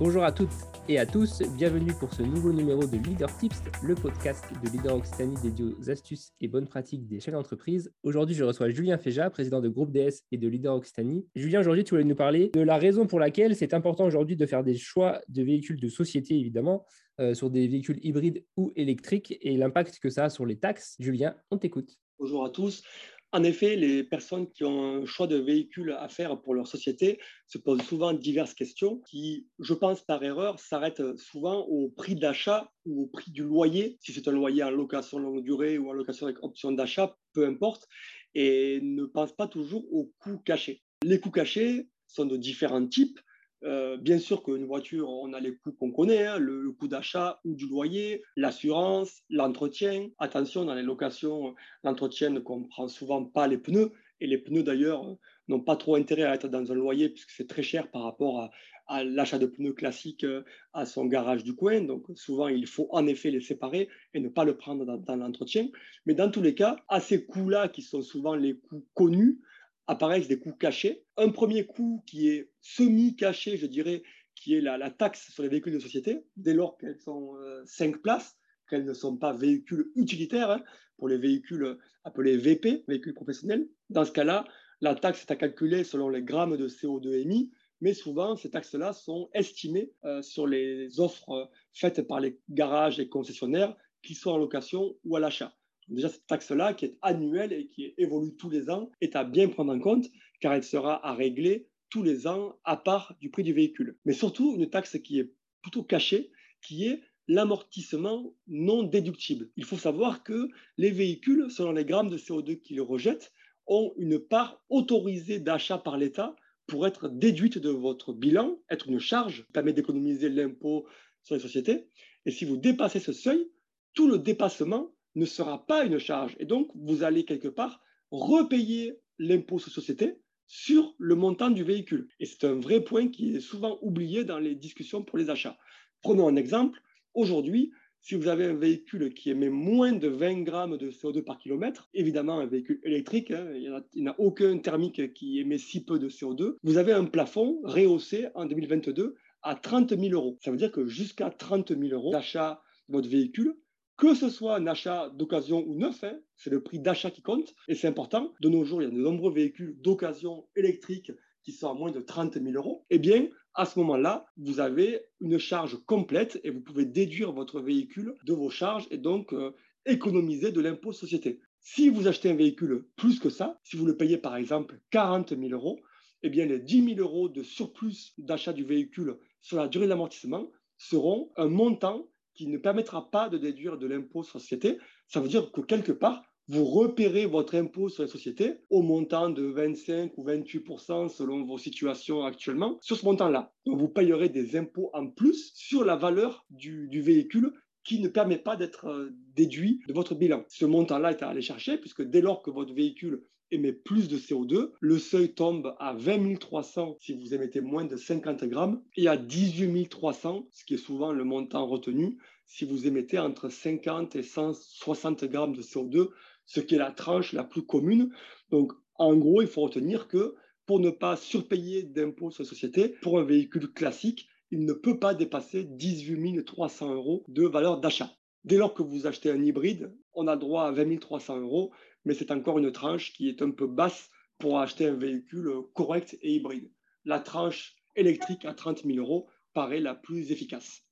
Bonjour à toutes et à tous, bienvenue pour ce nouveau numéro de Leader Tips, le podcast de Leader Occitanie dédié aux astuces et bonnes pratiques des chefs d'entreprise. Aujourd'hui, je reçois Julien Féja, président de Groupe DS et de Leader Occitanie. Julien, aujourd'hui, tu voulais nous parler de la raison pour laquelle c'est important aujourd'hui de faire des choix de véhicules de société, évidemment, euh, sur des véhicules hybrides ou électriques et l'impact que ça a sur les taxes. Julien, on t'écoute. Bonjour à tous. En effet, les personnes qui ont un choix de véhicule à faire pour leur société se posent souvent diverses questions qui, je pense par erreur, s'arrêtent souvent au prix d'achat ou au prix du loyer, si c'est un loyer en location longue durée ou en location avec option d'achat, peu importe, et ne pensent pas toujours aux coûts cachés. Les coûts cachés sont de différents types. Euh, bien sûr qu'une voiture, on a les coûts qu'on connaît, hein, le, coût d'achat ou du loyer, l'assurance, l'entretien. Attention, dans les locations, l'entretien ne comprend souvent pas les pneus. Et les pneus, d'ailleurs, n'ont pas trop intérêt à être dans un loyer puisque c'est très cher par rapport à, l'achat de pneus classiques euh, à son garage du coin. Donc, souvent, il faut en effet les séparer et ne pas le prendre dans l'entretien. Mais dans tous les cas, à ces coûts-là, qui sont souvent les coûts connus, apparaissent des coûts cachés. Un premier coût qui est semi-caché, je dirais, qui est la, taxe sur les véhicules de société, dès lors qu'elles sont euh, cinq places, qu'elles ne sont pas véhicules utilitaires, hein, pour les véhicules appelés VP, véhicules professionnels. Dans ce cas-là, la taxe est à calculer selon les grammes de CO2 émis, mais souvent, ces taxes-là sont estimées euh, sur les offres euh, faites par les garages et concessionnaires qui sont en location ou à l'achat. Déjà, cette taxe-là, qui est annuelle et qui évolue tous les ans, est à bien prendre en compte, car elle sera à régler tous les ans à part du prix du véhicule. Mais surtout, une taxe qui est plutôt cachée, qui est l'amortissement non déductible. Il faut savoir que les véhicules, selon les grammes de CO2 qu'ils rejettent, ont une part autorisée d'achat par l'État pour être déduite de votre bilan, être une charge, permet d'économiser l'impôt sur les sociétés. Et si vous dépassez ce seuil, tout le dépassement ne sera pas une charge. Et donc, vous allez quelque part repayer l'impôt sur société sur le montant du véhicule. Et c'est un vrai point qui est souvent oublié dans les discussions pour les achats. Prenons un exemple. Aujourd'hui, si vous avez un véhicule qui émet moins de 20 grammes de CO2 par kilomètre, évidemment un véhicule électrique, hein, il n'y a, aucun thermique qui émet si peu de CO2, vous avez un plafond rehaussé en 2022 à 30 000 euros. Ça veut dire que jusqu'à 30 000 euros d'achat de votre véhicule, que ce soit un achat d'occasion ou neuf, hein, c'est le prix d'achat qui compte. Et c'est important. De nos jours, il y a de nombreux véhicules d'occasion électrique qui sont à moins de 30 000 euros. Eh bien, à ce moment-là, vous avez une charge complète et vous pouvez déduire votre véhicule de vos charges et donc euh, économiser de l'impôt société. Si vous achetez un véhicule plus que ça, si vous le payez par exemple 40 000 euros, eh bien les 10 000 euros de surplus d'achat du véhicule sur la durée d'amortissement seront un montant qui ne permettra pas de déduire de l'impôt sur société. Ça veut dire que quelque part, vous repérez votre impôt sur les sociétés au montant de 25 ou 28% selon vos situations actuellement, sur ce montant-là. Vous payerez des impôts en plus sur la valeur du véhicule qui ne permet pas d'être euh, déduit de votre bilan. Ce montant-là est à aller chercher puisque dès lors que votre véhicule émet plus de CO2, le seuil tombe à 20 300 si vous émettez moins de 50 grammes et à 18 300, ce qui est souvent le montant retenu, si vous émettez entre 50 et 160 grammes de CO2, ce qui est la tranche la plus commune. Donc, en gros, il faut retenir que pour ne pas surpayer d'impôts sur les sociétés, pour un véhicule classique, il ne peut pas dépasser 18 300 euros de valeur d'achat. Dès lors que vous achetez un hybride, on a droit à 20 300 euros, mais c'est encore une tranche qui est un peu basse pour acheter un véhicule correct et hybride. La tranche électrique à 30 000 euros paraît la plus efficace.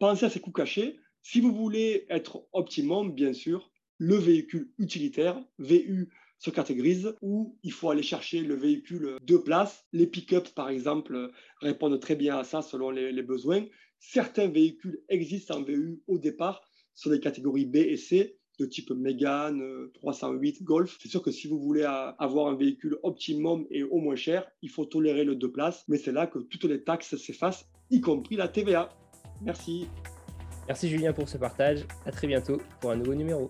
Pensez à ces coûts cachés. Si vous voulez être optimum, bien sûr, le véhicule utilitaire, VU sur carte grise, où il faut aller chercher le véhicule de place. Les pick-up, par exemple, répondent très bien à ça selon les, besoins. Certains véhicules existent en VU au départ sur les catégories B et C de type Mégane, 308, euh, Golf. C'est sûr que si vous voulez avoir un véhicule optimum et au moins cher, il faut tolérer le deux places, mais c'est là que toutes les taxes s'effacent, y compris la TVA. Merci. Merci Julien pour ce partage. À très bientôt pour un nouveau numéro.